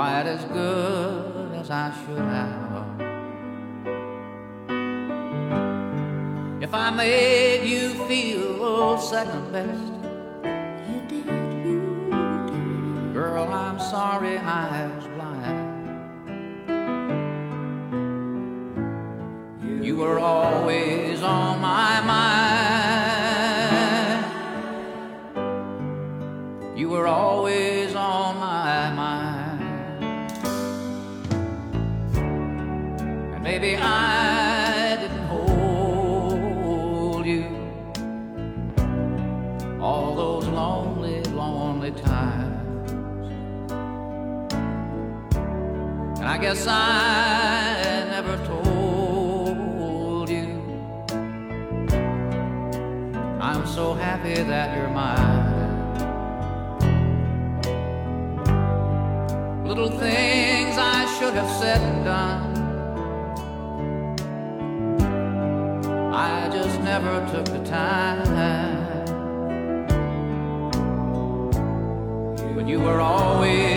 quite as good as I should have. If I made you feel second best, you did, you did. Girl, I'm sorry I was blind. You were all. guess I never told you. I'm so happy that you're mine. Little things I should have said and done. I just never took the time. But you were always.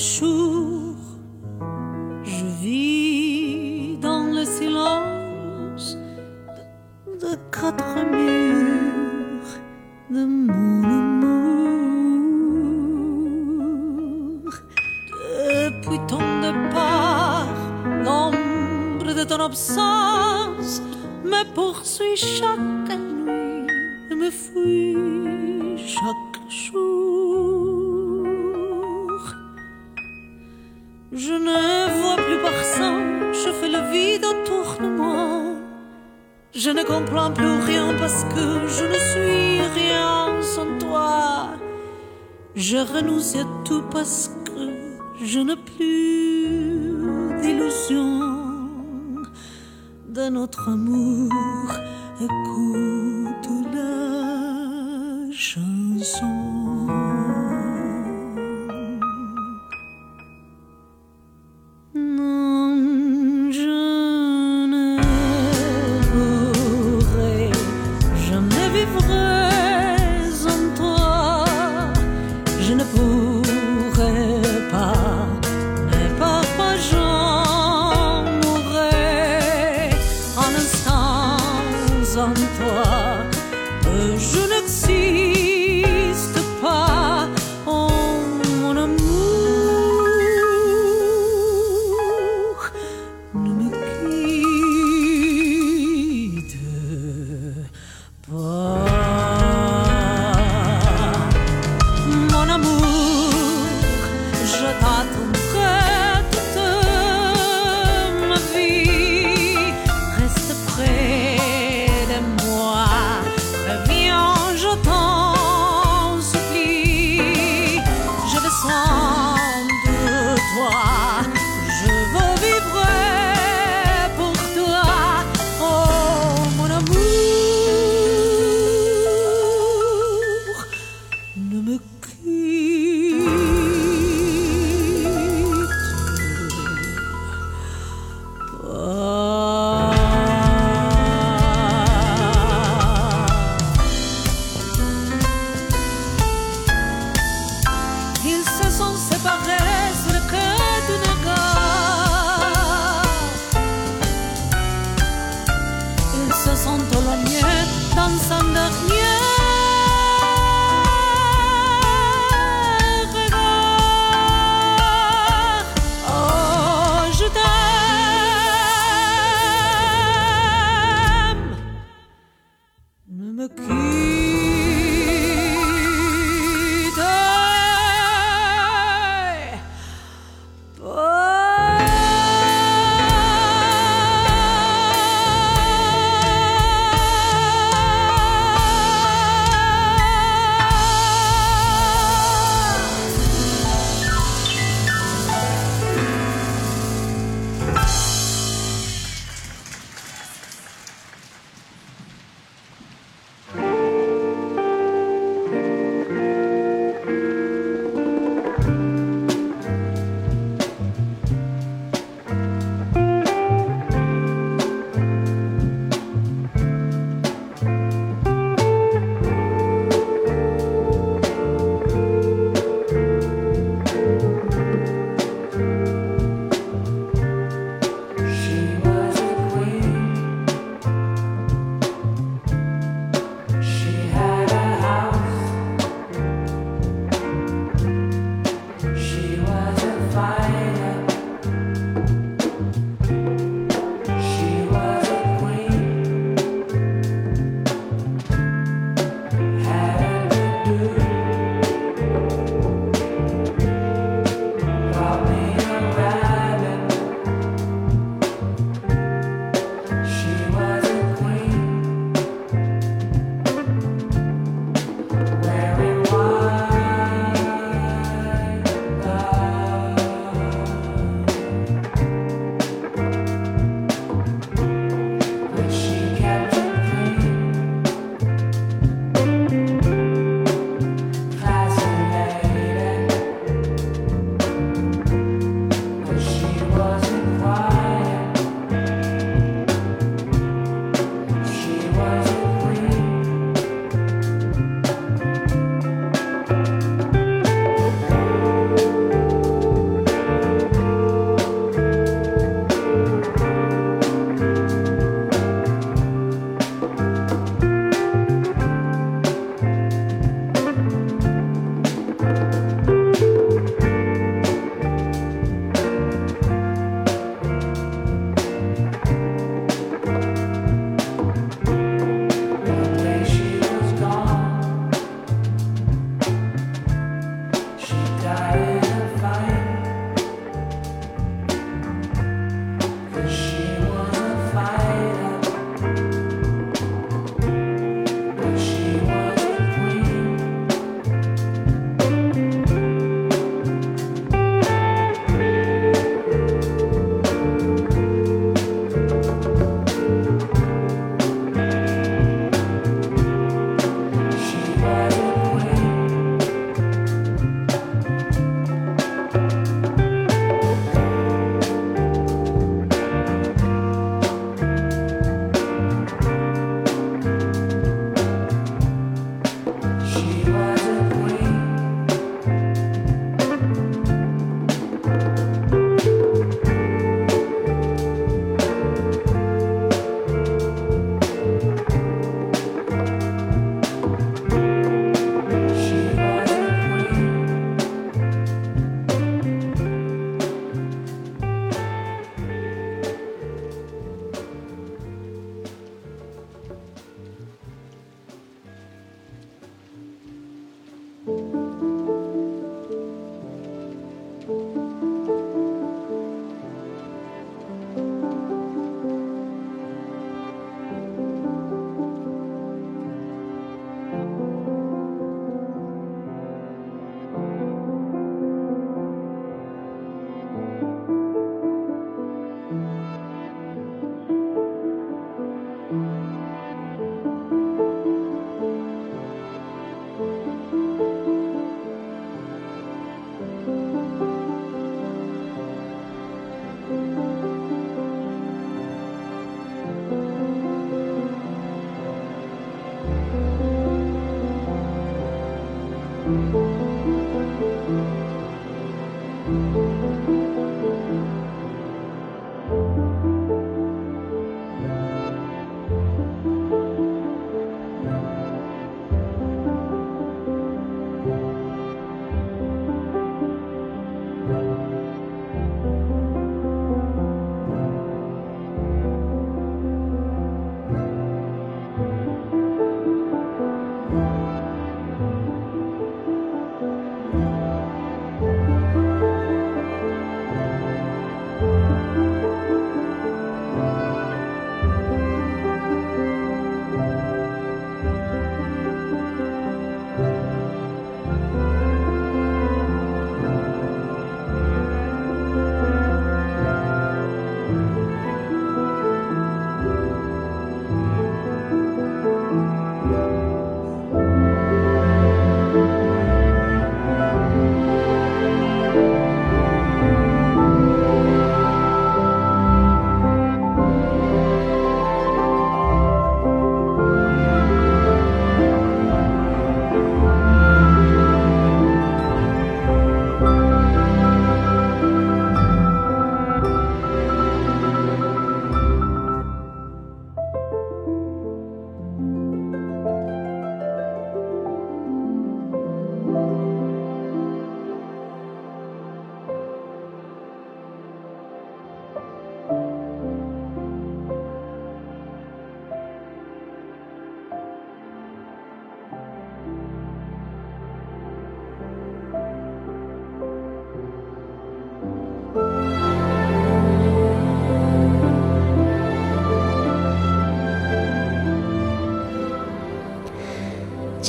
树。C'est tout parce que je n'ai plus d'illusion de notre amour. Écoute la chanson.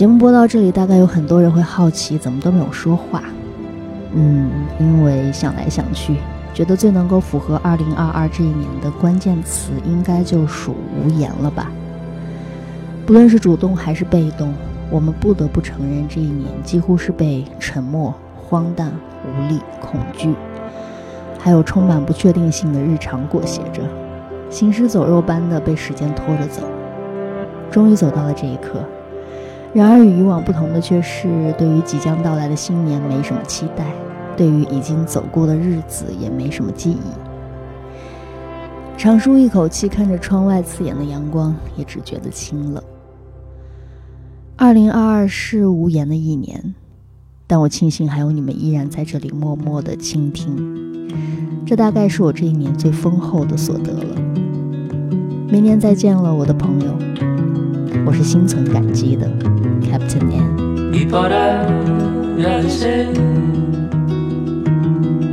节目播到这里，大概有很多人会好奇，怎么都没有说话。嗯，因为想来想去，觉得最能够符合2022这一年的关键词，应该就属无言了吧。不论是主动还是被动，我们不得不承认，这一年几乎是被沉默、荒诞、无力、恐惧，还有充满不确定性的日常裹挟着，行尸走肉般的被时间拖着走。终于走到了这一刻。然而与以往不同的却是，对于即将到来的新年没什么期待，对于已经走过的日子也没什么记忆。长舒一口气，看着窗外刺眼的阳光，也只觉得清冷。二零二二是无言的一年，但我庆幸还有你们依然在这里默默的倾听，这大概是我这一年最丰厚的所得了。明年再见了，我的朋友，我是心存感激的。Captain N. y por agradecer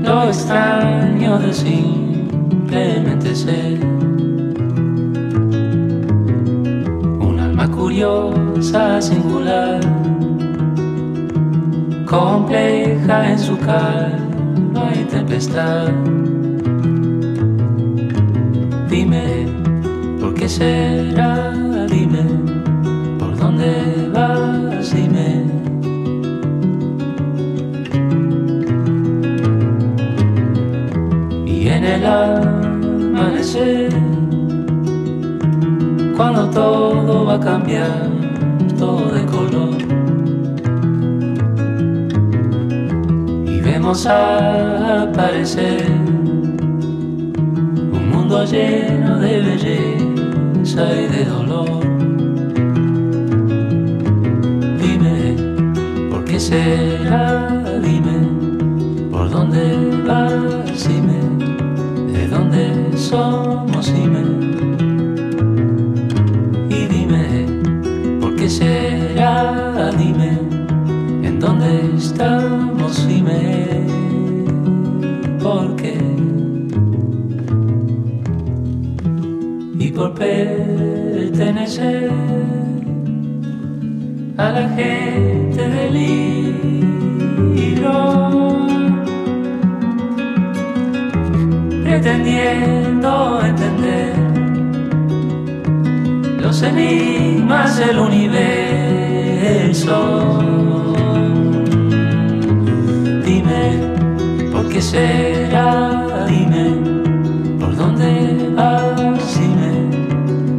lo extraño de simplemente ser un alma curiosa, singular, compleja en su calma y tempestad. Dime, ¿por qué será? Dime, ¿por dónde vas? Dime. Y en el amanecer, cuando todo va a cambiar, todo de color. Y vemos aparecer un mundo lleno de belleza y de dolor. Será? Dime, ¿por dónde vas? Dime, ¿de dónde somos? Dime. Y dime, ¿por qué será? Dime, ¿en dónde estamos? Dime, ¿por qué? Y por pertenecer a la gente del libro, pretendiendo entender los enigmas del universo. Dime, ¿por qué será? Dime, ¿por dónde vas? Dime,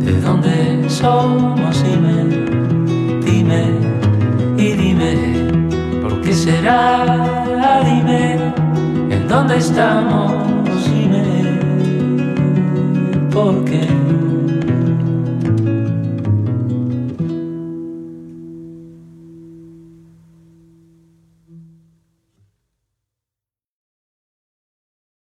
¿de dónde somos? Dime será? Dime, ¿en dónde estamos? Dime, ¿por qué?